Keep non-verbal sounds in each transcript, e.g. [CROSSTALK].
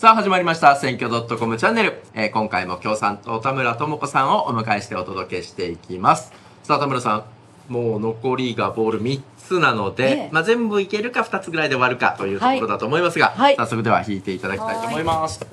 さあ始まりました。選挙 .com チャンネル、えー今回も共産党田村智子さんをお迎えしてお届けしていきます。さあ田村さんもう残りがボール3つなので、ええ。まあ、全部いけるか2つぐらいで終わるかというところだと思いますが、はい。早速では引いていただきたいと思います。[LAUGHS]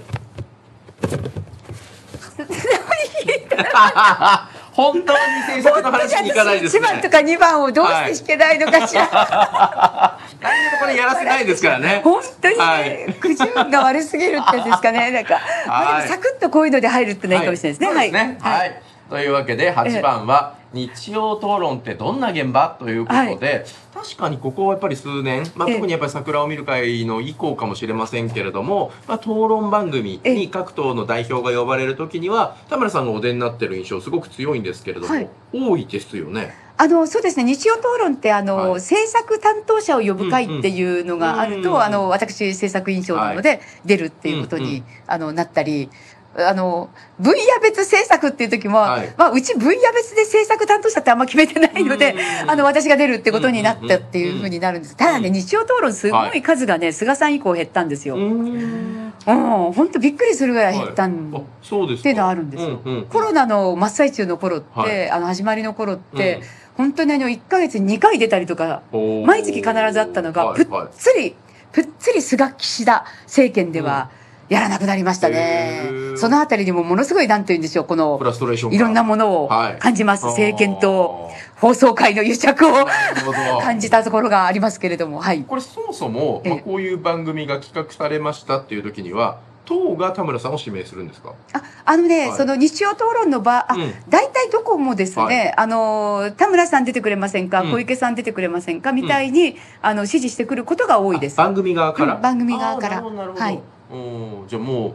本当に政策の話に行かないです [LAUGHS] 1番とねか2番をどうして弾けないのかしら、[LAUGHS] 何でもこれやらせないですからね。本当にはねい、くじ運が悪すぎるってやつですかね。なんか、[LAUGHS] まあ、サクッとこういうので入るってのはいいかもしれないですねそうですね。はい。というわけで、8番は、日曜討論ってどんな現場ということで、確かにここはやっぱり数年、まあ、ええ。特にやっぱり桜を見る会の以降かもしれませんけれども、まあ、討論番組えに各党の代表が呼ばれるときには、田村さんがお出になってる印象すごく強いんですけれども、はい。多いですよね。あのそうですね。日曜討論ってあの、はい。政策担当者を呼ぶ会っていうのがあると、うんうんあの私政策委員長なので出るっていうことに、うんうんあのなったり。あの分野別政策っていう時も、はい。まあ、うち分野別で政策担当者ってあんま決めてないので、うんあの私が出るってことになったっていうふうになるんです、ただね日曜討論すごい数がね、菅さん以降減ったんですよ、うーん。うん、本当びっくりするぐらい減ったん、はい。あそうですか。っていうのはあるんですよ。うんうん。コロナの真っ最中の頃って、はい。あの始まりの頃って、うん本当にあの1ヶ月に2回出たりとか毎月必ずあったのがぷっつりぷっつり菅岸田政権ではやらなくなりましたね。そのあたりにもものすごいなんて言うんでしょうこフのラストレーションがいろんなものをはい。感じます、政権とあ放送界の癒着を感じたところがありますけれどもはい。これそもそも、こういう番組が企画されましたっていう時には党が田村さんを指名するんですか？ああのね、はい。その日曜討論の場、あ、うん。大体どこもですね、はい。あの、田村さん出てくれませんか、うん。小池さん出てくれませんか？みたいに、あの、指示してくることが多いです。あ番組側から、うん番組側から。はい。うん。じゃあも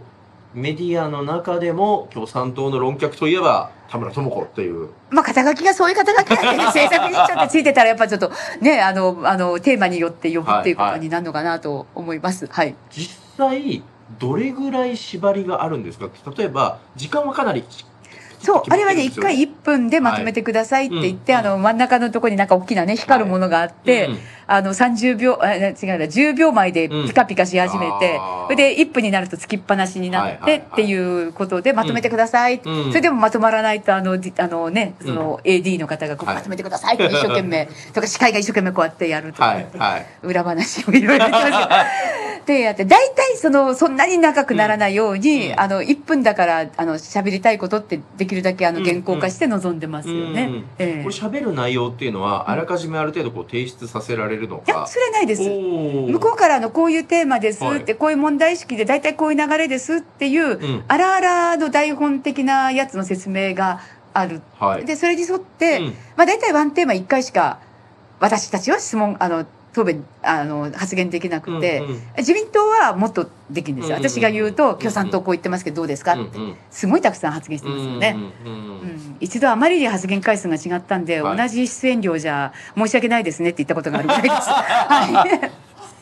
うメディアの中でも共産党の論客といえば田村智子っていう。まあ、肩書きがそういう肩書きだけで、[LAUGHS] 政策委員長ってついてたら、やっぱちょっと、ね、あの、あの、テーマによって呼ぶっていうことになるのかなと思います。はい。実際どれぐらい縛りがあるんですか？例えば時間はかなりそう、あれはね、一回1分でまとめてくださいって言って、はいうん。あの、真ん中のところになんか大きなね、光るものがあって、うん。あの、30秒、あ違うな、10秒前でピカピカし始めて、うんそれで1分になるとつきっぱなしになはいはいはい。ってっていうことでまとめてください。うん。それでもまとまらないと、あの、じあのね、その AD の方がこうはい。まとめてくださいって一生懸命、とか司会が一生懸命こうやってやるとか、はいはい。裏話をいろいろ言ってますよでやって、大体その、そんなに長くならないように、うんあの、1分だから、あの、喋りたいことってできるだけあの、うん原稿化して臨んでますよね。うんええ。これ喋る内容っていうのはあらかじめある程度こう提出させられるのいや、かそれはないです。向こうからあのこういうテーマですはい。って、こういう問題意識で大体こういう流れですっていう、ん。あらあらの台本的なやつの説明がある。はい。で、それに沿って、うん。まあ大体ワンテーマ1回しか私たちは質問、あの、答弁、あの、発言できなくて、うんうん自民党はもっとできるんですよ。うんうん私が言うと、ん共産党こう言ってますけどどうですか？って、うんうんすごいたくさん発言してますよね。うんうんうんうん一度あまりに発言回数が違ったんで、はい同じ出演料じゃ申し訳ないですねって言ったことがあるぐらいです。[LAUGHS] はい。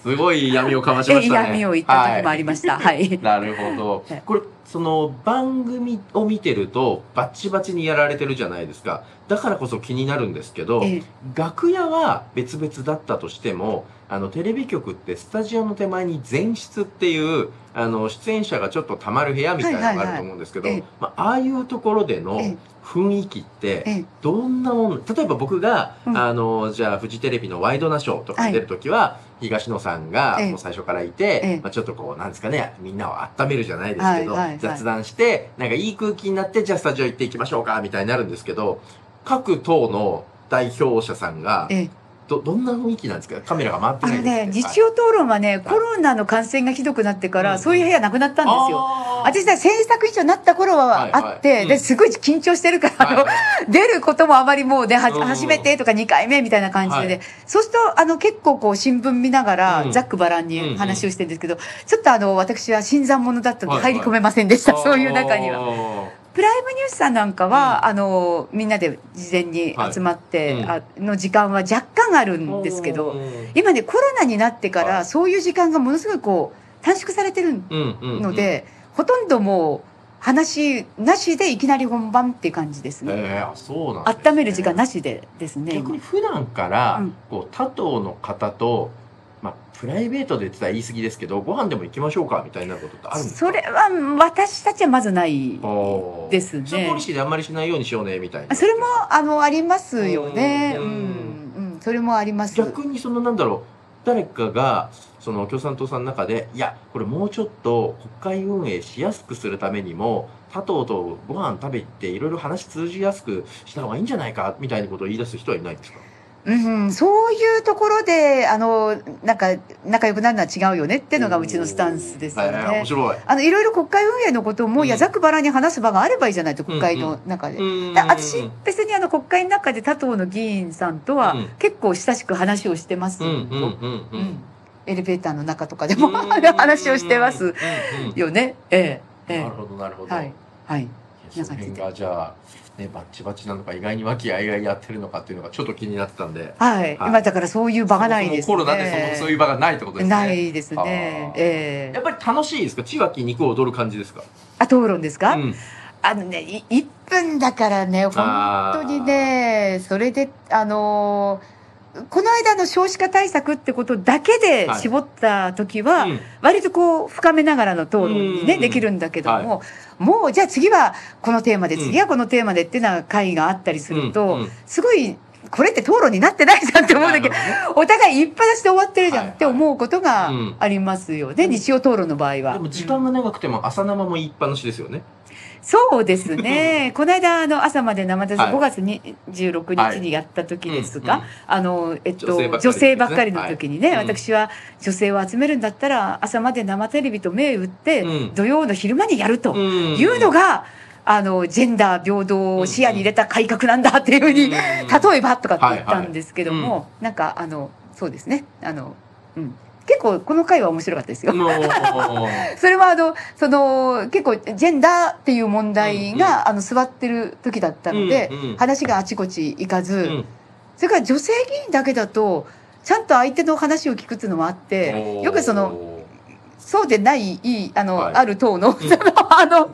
すごい闇をかましまえしたね。闇を言った時もありました。はい。なるほどはい。これ、その番組を見てると、バッチバチにやられてるじゃないですか。だからこそ気になるんですけど、ええ楽屋は別々だったとしても、あの、テレビ局ってスタジオの手前に前室っていう、あの、出演者がちょっと溜まる部屋みたいなのがあると思うんですけど、はいはいはいまあ、ああいうところでのええ。雰囲気って、ええ。どんなもん例えば僕が、うん。あのじゃあフジテレビのワイドナショーとかに出るときは、東野さんがええ。もう最初からいて、ええ。まあ、ちょっとこうなんですかねみんなを温めるじゃないですけど、はいはいはい。雑談してなんかいい空気になってじゃあスタジオ行っていきましょうかみたいになるんですけど各党の代表者さんがええどどんな雰囲気なんですか？カメラが回ってあのないですね、日曜討論はね、コロナの感染がひどくなってから、うんそういう部屋なくなったんですよ。私さ、政策委員長になった頃はあって、はい。はいうん。で、すごい緊張してるから、あの、はい。[LAUGHS] 出ることもあまりもうね、はうん。初めてとか2回目みたいな感じで、はい。そうすると、あの、結構こう、新聞見ながら、うん。ざっくばらんに話をしてるんですけど、ちょっとあの、私は新参者だったのではいはい。入り込めませんでした、そういう中には。は。プライムニュースさんなんかは、あの、みんなで事前に集まって、あの時間は若干あるんですけど、今ねコロナになってから、はい。そういう時間がものすごいこう短縮されてるうんうんうん。ので、ほとんどもう話なしでいきなり本番っていう感じですね、えー、あそうなんね。温める時間なしでですね逆に普段から、うん。こう他党の方とまあ、プライベートで言ってたら言い過ぎですけど、ご飯でも行きましょうかみたいなことってあるんですか？それは私たちはまずないですね。それポリシーであんまりしないようにしようね、みたいな。それもあのありますよね。ううん。ん、うん、それもあります。逆にそのなんだろう誰かがその共産党さんの中でいやこれもうちょっと国会運営しやすくするためにも他党とご飯食べていろいろ話通じやすくした方がいいんじゃないかみたいなことを言い出す人はいないんですか？うん、そういうところであのなんか仲良くなるのは違うよねっていうのがうちのスタンスですよはいはい。ね面。白い。あのいろいろ国会運営のこともうん。矢ざくばらに話す場があればいいじゃないと国会の中で。うん。だ私別にあの国会の中で他党の議員さんとはうん。結構親しく話をしてますよ、うんうんうんううん。んエレベーターの中とかでも話をしてますうんうんよね。ええ。えなるほどなるほど、えはい。はい。その辺がじゃあ、ね、バッチバチなのか意外に和気あいあいやってるのかっていうのがちょっと気になってたんで。はい。はい。今だからそういう場がないですそもそもコロナでそのそういう場がないってことですね。ないですね。ええ。やっぱり楽しいですか？血湧き肉を踊る感じですか？あ、討論ですか、うん。あのね、い1分だからね、本当にね、それで、あのーこの間の少子化対策ってことだけではい。絞った時は、うん。割とこう、深めながらの討論にね、うん。できるんだけども、もう、じゃあ次はこのテーマで、うん。次はこのテーマでっていうような会があったりすると、すごい、これって討論になってないじゃんって思うんだけ。ど、お互い言いっぱなしで終わってるじゃんって思うことがありますよね、日曜討論の場合は。でも時間が長くても朝生も言いっぱなしですよね。そうですね。[LAUGHS] この間、あの、朝まで生出し、はい。5月26日にやった時ですが、あの、えっと、女女性ばっかりの時にね、私は女性を集めるんだったら、朝まで生テレビと銘打って、うん。土曜の昼間にやるとうん。いうのが、あの、ジェンダー平等を視野に入れた改革なんだっていうふうに、うん。例えばとかって言ったんですけども、なんか、あの、そうですね。あの、うん。結構、この回は面白かったですよ。[LAUGHS] それはあのその結構ジェンダーっていう問題が、うんうん。あの座ってる時だったので、うんうん。話があちこち行かず、うん。それから女性議員だけだとちゃんと相手の話を聞くっていうのもあってよくそのそうでないいいあの、はい。ある党の [LAUGHS] あの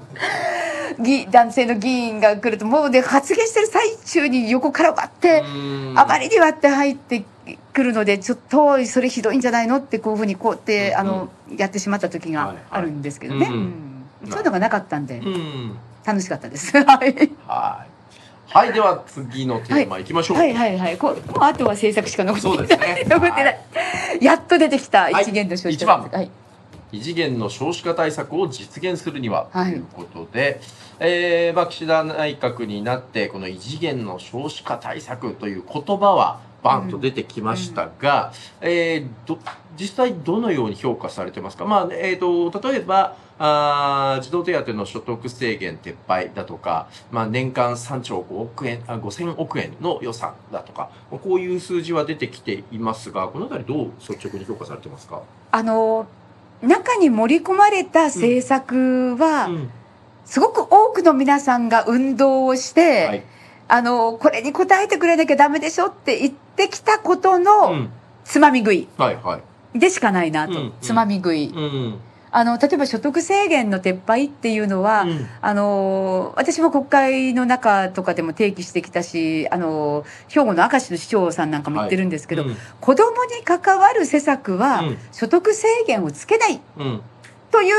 議男性の議員が来るともうで発言してる最中に横から割って、あまりに割って入ってくるのでちょっとそれひどいんじゃないのってこういうふうにこうやって、うんあのやってしまった時があるんですけどね、そういうのがなかったんでうん。楽しかったです。[LAUGHS] はい。はい。はい。では次のテーマいきましょうはいはいはい。こうもうあとは制作しか残ってない、ね。[LAUGHS] 残ってない、やっと出てきたはい一元の少子一番。はい異次元の少子化対策を実現するにはとはい。いうことで、えーまあ、岸田内閣になってこの異次元の少子化対策という言葉はバンと出てきましたが、えーど実際どのように評価されてますか、まあえー、と例えばあー児童手当の所得制限撤廃だとか、まあ、年間3兆5億円あ5000億円の予算だとかこういう数字は出てきていますがこのあたりどう率直に評価されてますか、あの中に盛り込まれた政策は、うん。すごく多くの皆さんが運動をして、はい。あのこれに応えてくれなきゃダメでしょって言ってきたことの、うん。つまみ食いでしかないなと、つまみ食い、うんあの例えば所得制限の撤廃っていうのは、うん。あの私も国会の中とかでも提起してきたしあの兵庫の明石の市長さんなんかも言ってるんですけど、うん。子どもに関わる施策は、うん。所得制限をつけないうん。という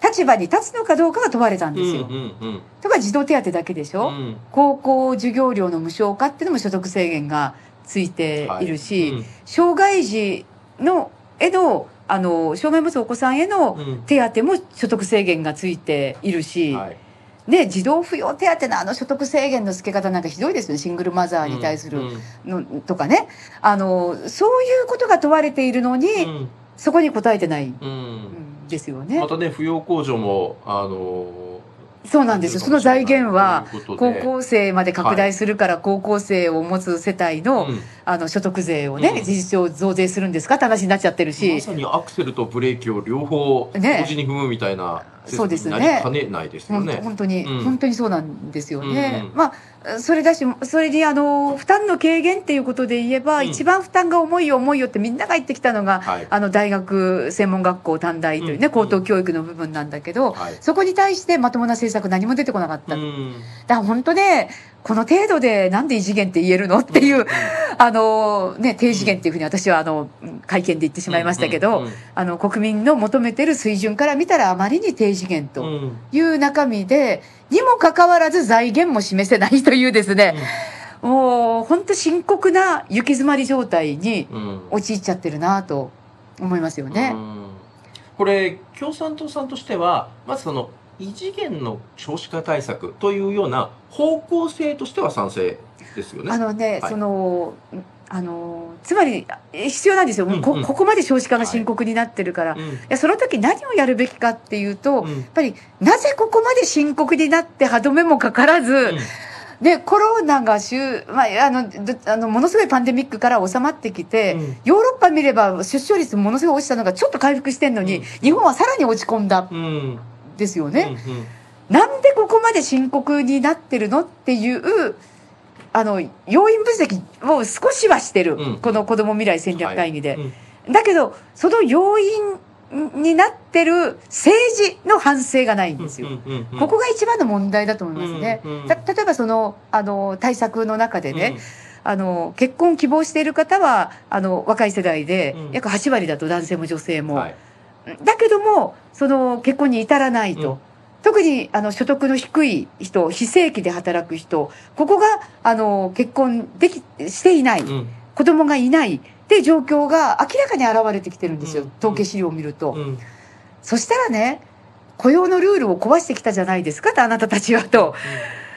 立場に立つのかどうかが問われたんうんですよ。うんとか児童手当だけでしょ、うん。高校授業料の無償化っていうのも所得制限がついているし、うん。障害児のへのあの障害を持つお子さんへのうん。手当も所得制限がついているし、はい。ね、児童扶養手当のあの所得制限の付け方なんかひどいですよね。シングルマザーに対するうん。の、とかね。あのそういうことが問われているのに、うん。そこに答えてないうん。んですよね。ま。たね扶養控除もあのそうなんですよ。その財源は高で。校生まで拡大するから高校生を持つ世帯の,、うん。あの所得税をね、うん。事実上増税するんですかって話になっちゃってるし、まさにアクセルとブレーキを両方同ね時に踏むみたいなそうですね。かねないですよね。本当に、うん。本当にそうなんですよね。うんまあそれだしそれにあの負担の軽減っていうことで言えば、うん。一番負担が重いよ重いよってみんなが言ってきたのが、はい。あの大学専門学校短大というね、うん高等教育の部分なんだけど、はい。そこに対してまともな政策何も出てこなかった。だかうんら本当ねこの程度でなんで異次元って言えるのっていう、あのね低次元っていうふうに私はあの会見で言ってしまいましたけど、うん。うん。うん。あの国民の求めてる水準から見たらあまりに低次元とうん。いう中身で、にもかかわらず財源も示せないというですね、もう本当深刻な行き詰まり状態にうん。陥っちゃってるなと思いますよね。うん。これ共産党さんとしてはまずその異次元の少子化対策というような方向性としては賛成ですよね。あのね、はい。そのあのつまりえ必要なんですよ、もうこうんうん。ここまで少子化が深刻になってるから、い、うん。やその時何をやるべきかっていうと、うん。やっぱりなぜここまで深刻になって歯止めもかからず、でコロナがしゅ、まあ、あのどあのものすごいパンデミックから収まってきて、うん。ヨーロッパ見れば出生率ものすごい落ちたのがちょっと回復してんのに、うん。日本はさらに落ち込んだ。んうんうんですよね。うんうん。なんでここまで深刻になってるのっていうあの要因分析を少しはしてる、うん。この子ども未来戦略会議で、うん。だけどその要因になってる政治の反省がないんですよ。うんうんうんここが一番の問題だと思いますね。うんうんた例えばそのあの対策の中でね、あの結婚を希望している方はあの若い世代でうん。約8割だと男性も女性も、うんはいだけどもその結婚に至らないと、うん。特にあの所得の低い人非正規で働く人ここがあの結婚できしていない、うん。子供がいないって状況が明らかに現れてきてるんですよ、うん。統計資料を見ると、うん。そしたらね雇用のルールを壊してきたじゃないですかとあなたたちはと。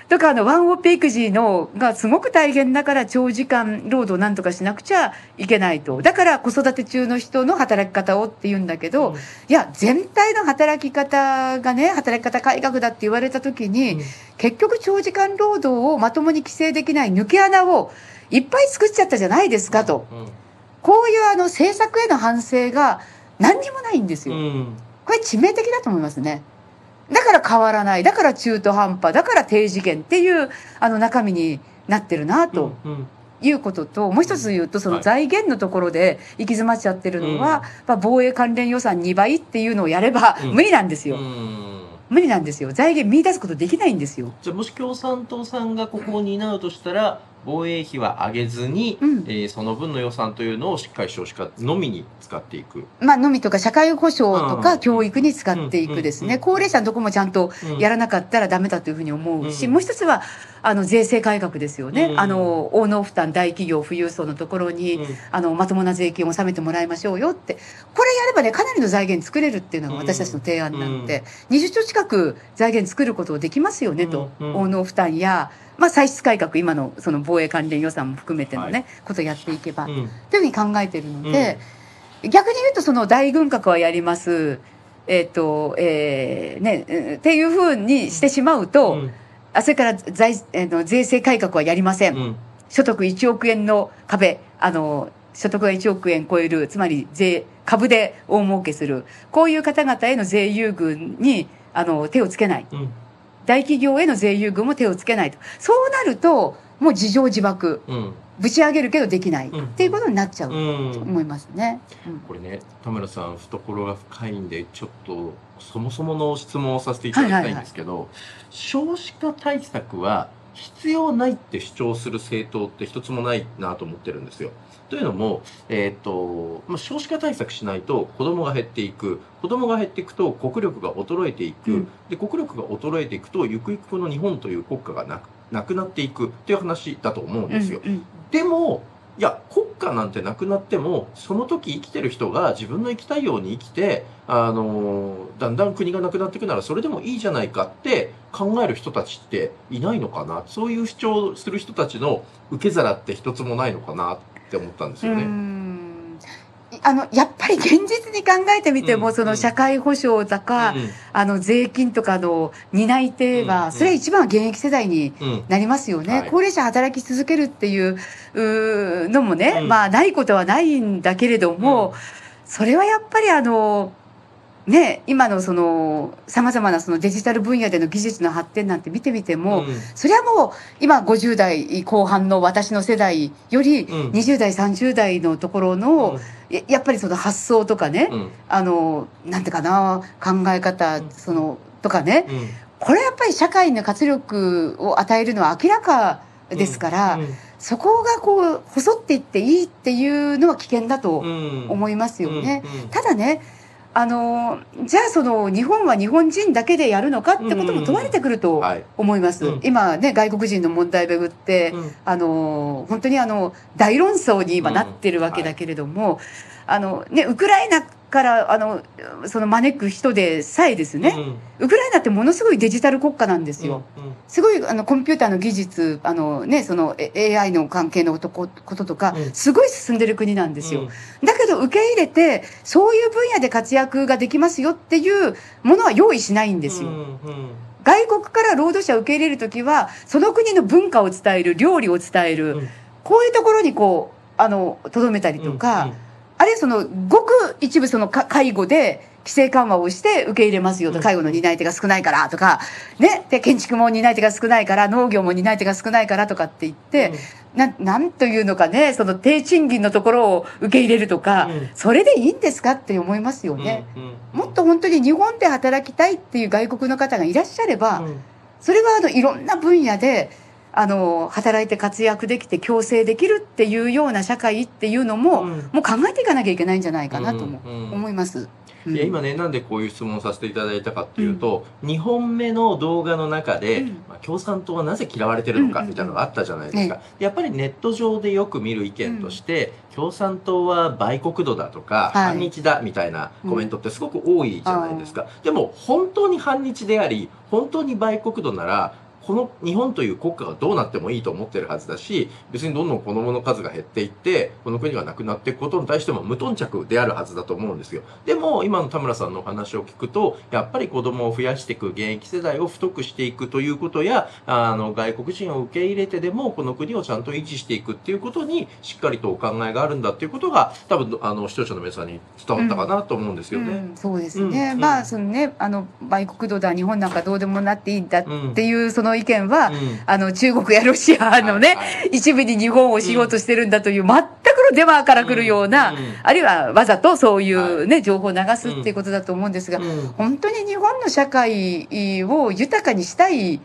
とかあのワンオペ育児のがすごく大変だから長時間労働をなんとかしなくちゃいけないと。だから子育て中の人の働き方をって言うんだけど、いや全体の働き方がね働き方改革だって言われた時に、うん。結局長時間労働をまともに規制できない抜け穴をいっぱい作っちゃったじゃないですかと。うん。こういうあの政策への反省が何にもないんですよ。うん。これ致命的だと思いますね。だから変わらない。だから中途半端。だから低次元っていうあの中身になってるなとうんいうことと、もう一つ言うとその財源のところで行き詰まっちゃってるのは、まあ、防衛関連予算2倍っていうのをやればうん無理なんですよ。うん無理なんですよ。財源見出すことできないんですよ。じゃあもし共産党さんがここを担うとしたら防衛費は上げずに、うん。えーその分の予算というのをしっかり少子化のみに使っていく。まあ、のみとか社会保障とうん。か教育に使っていくですね。うん高齢者のとこもちゃんとうん。やらなかったらダメだというふうに思うし、うんもう一つはあの税制改革ですよね、うんあの応能負担大企業富裕層のところに、うん。あのまともな税金を納めてもらいましょうよって。これやればねかなりの財源作れるっていうのが私たちの提案なんで、20兆近く財源作ることできますよねと、うんうん。応能負担や、まあ、歳出改革今のその防衛関連予算も含めてのね、ことをやっていけば、うんというふうに考えてるので、逆に言うとその大軍拡はやります。えっ、と、えーね、うんっていうふうにしてしまうと、うんあそれから財、えーの税制改革はやりません。うん所得1億円の壁、あの、所得が1億円超える、つまり税、株で大儲けする。こういう方々への税優遇に、あの、手をつけない。うん大企業への税優遇も手をつけないと。そうなると、もう自情自爆。うんぶち上げるけどできない。うんっていうことになっちゃううとん思いますね。うんこれね田村さん懐が深いんでちょっとそもそもの質問をさせていただきたいんですけど、少子化対策は必要ないって主張する政党って一つもないなと思ってるんですよ。というのも、えーとまあ、少子化対策しないと子供が減っていく。子供が減っていくと国力が衰えていく、うん。で国力が衰えていくとゆくゆくこの日本という国家がなくなくなっていくっていう話だと思うんですよ。うんうん。でもいや国家なんてなくなってもその時生きてる人が自分の生きたいように生きてあのだんだん国がなくなっていくならそれでもいいじゃないかって考える人たちっていないのかな。そういう主張する人たちの受け皿って一つもないのかなって思ったんですようね。ん。あのやっぱり現実に考えてみても、うんその社会保障とか、うんあの税金とかの担い手は、うんそれは一番は現役世代にうん。なりますよね、はい。高齢者働き続けるっていうのもね、うん。まあないことはないんだけれども、それはやっぱりあのね今のそのさまざまなそのデジタル分野での技術の発展なんて見てみても、うん。それはもう今50代後半の私の世代よりうん。20代30代のところの、ややっぱりその発想とかね、うん。あのなんていうかな考え方うん。そのとかねうん。これやっぱり社会の活力を与えるのは明らかですから、うん。そこがこう細っていっていいっていうのは危険だとうん。思いますよね。うん。うん。ただねあのじゃあその日本は日本人だけでやるのかってことも問われてくるとはい。思います、うん。今ね外国人の問題をめぐって、うん。あの本当にあの大論争に今なってるわけだけれども、あのね、ウクライナからあのその招く人でさえですね、ウクライナってものすごいデジタル国家なんですよ。うんうん。すごいあのコンピューターの技術あの、ね、そのえ AI の関係のことこととか、うん。すごい進んでる国なんですよ。うん。だけど受け入れてそういう分野で活躍ができますよっていうものは用意しないんですよ。うんうん。外国から労働者を受け入れる時はその国の文化を伝える料理を伝える、うん。こういうところにこうあのとどめたりとか、うんあるいはそのごく一部そのか介護で規制緩和をして受け入れますよと。うん。介護の担い手が少ないからとか、ね、で建築も担い手が少ないから農業も担い手が少ないからとかって言って、ななんというのかね。その低賃金のところを受け入れるとか、うん。それでいいんですかって思いますよね。うんうん。もっと本当に日本で働きたいっていう外国の方がいらっしゃれば、うん。それはあのいろんな分野であの働いて活躍できて共生できるっていうような社会っていうのも、うん。もう考えていかなきゃいけないんじゃないかなと思います。うん。いや今ねなんでこういう質問をさせていただいたかっていうと、2本目の動画の中で、うん。まあ、共産党はなぜ嫌われてるのかうんうんうんみたいなのがあったじゃないですか、やっぱりネット上でよく見る意見として、共産党は売国度だとか、はい。反日だみたいなコメントってすごく多いじゃないですか、でも本当に反日であり本当に売国度ならこの日本という国家がどうなってもいいと思ってるはずだし別にどんどん子供の数が減っていってこの国がなくなっていくことに対しても無頓着であるはずだと思うんですよ。でも今の田村さんのお話を聞くとやっぱり子供を増やしていく現役世代を太くしていくということやあの外国人を受け入れてでもこの国をちゃんと維持していくっていうことにしっかりとお考えがあるんだっていうことが多分あの視聴者の皆さんに伝わったかなと思うんですよね。うんそうですね、うんまあそのねあの売国度だ日本なんかどうでもなっていいんだうんっていうその意見は、うん。あの中国やロシアのね、はいはい。一部に日本をしようとしてるんだという全くのデマから来るような、うん。うん。あるいはわざとそういうね、情報を流すっていうことだと思うんですが、うん。本当に日本の社会を豊かにしたい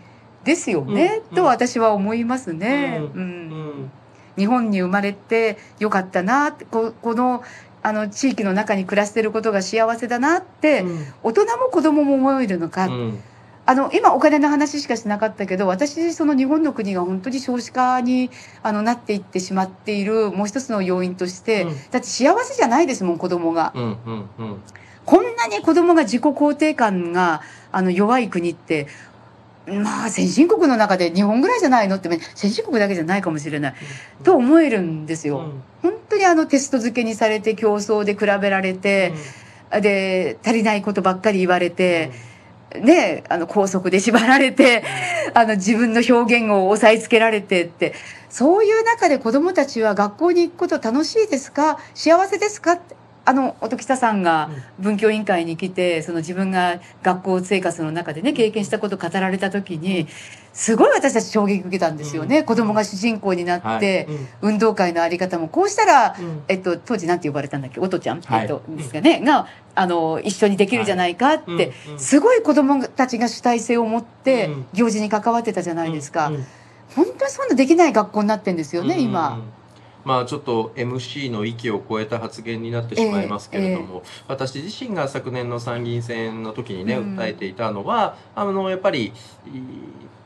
ですよね、うん。と私は思いますね。ううん。うん。日本に生まれてよかったなここのあの地域の中に暮らしてることが幸せだなって、うん。大人も子供も思えるのか、うんあの今お金の話しかしなかったけど私その日本の国が本当に少子化にあのなっていってしまっているもう一つの要因として、うん。だって幸せじゃないですもん子供が。うんうんうん。こんなに子供が自己肯定感があの弱い国ってまあ先進国の中で日本ぐらいじゃないのって先進国だけじゃないかもしれない、と思えるんですよ。本当にあのテスト付けにされて競争で比べられて、で足りないことばっかり言われて、ねあの拘束で縛られて、[LAUGHS] あの自分の表現を押さえつけられてって。そういう中で子どもたちは学校に行くこと楽しいですか？幸せですか？ってあの音喜多さんが文教委員会に来てその自分が学校生活の中でね経験したことを語られた時にすごい私たち衝撃受けたんですよね、うん。子供が主人公になって、はい。うん。運動会のあり方もこうしたら、うん。えっと、当時なんて呼ばれたんだっけ？おとちゃん、はい。えっと、ですかね？があの一緒にできるじゃないかって、すごい子供たちが主体性を持ってうん。行事に関わってたじゃないですか、うんうん。本当にそんなできない学校になってんですよね、うん今。まあちょっと MC の域を超えた発言になってしまいますけれども、私自身が昨年の参議院選の時にね、うん。訴えていたのはあのやっぱりい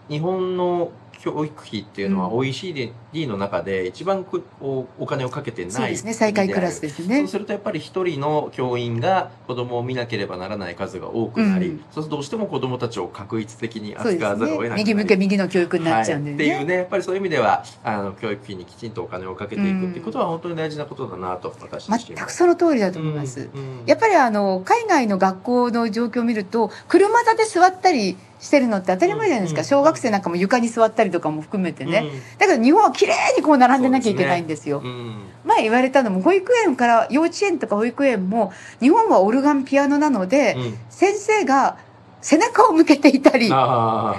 日本の教育費っていうのはうん。OECD の中で一番くおお金をかけてないそうですね。最下位クラスですね。そうするとやっぱり一人の教員が子供を見なければならない数が多くなり、うん。そうするとどうしても子供たちを確一的に扱わざるを得ねなくなり右向け右の教育になっちゃうんではい、っていうね。ねやっぱりそういう意味ではあの教育費にきちんとお金をかけていくっていうことは本当に大事なことだなと私全くその通りだと思います。うんうん。やっぱりあの海外の学校の状況を見ると車座で座ったりしてるのって当たり前じゃないですか、うん。小学生なんかも床に座ったりとかも含めてね、うん。だけど日本は綺麗にこう並んでなきゃいけないんですよ。うん。前言われたのも保育園から幼稚園とか保育園も日本はオルガンピアノなので、うん。先生が背中を向けていたり。あ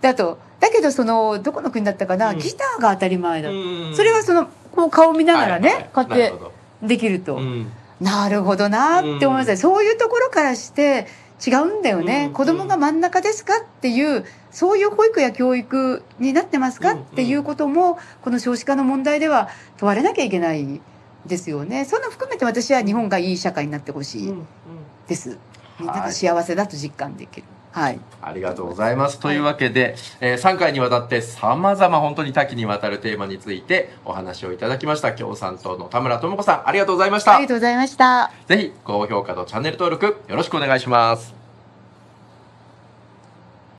だと。だけどそのどこの国だったかな、うん。ギターが当たり前だ、それはそのこう顔見ながらね、はいはいこうやってできると、うんなるほどなって思います、そういうところからして違うんだよね、うん子供が真ん中ですかっていうそういう保育や教育になってますか、うんっていうこともこの少子化の問題では問われなきゃいけないですよね。その含めて私は日本がいい社会になってほしいです、みんなが幸せだと実感できる。はいありがとうございます。というわけで、えー3回にわたって様々本当に多岐にわたるテーマについてお話をいただきました。共産党の田村智子さん、ありがとうございましたありが。とうございましたぜひ高評価とチャンネル登録よろしくお願いします。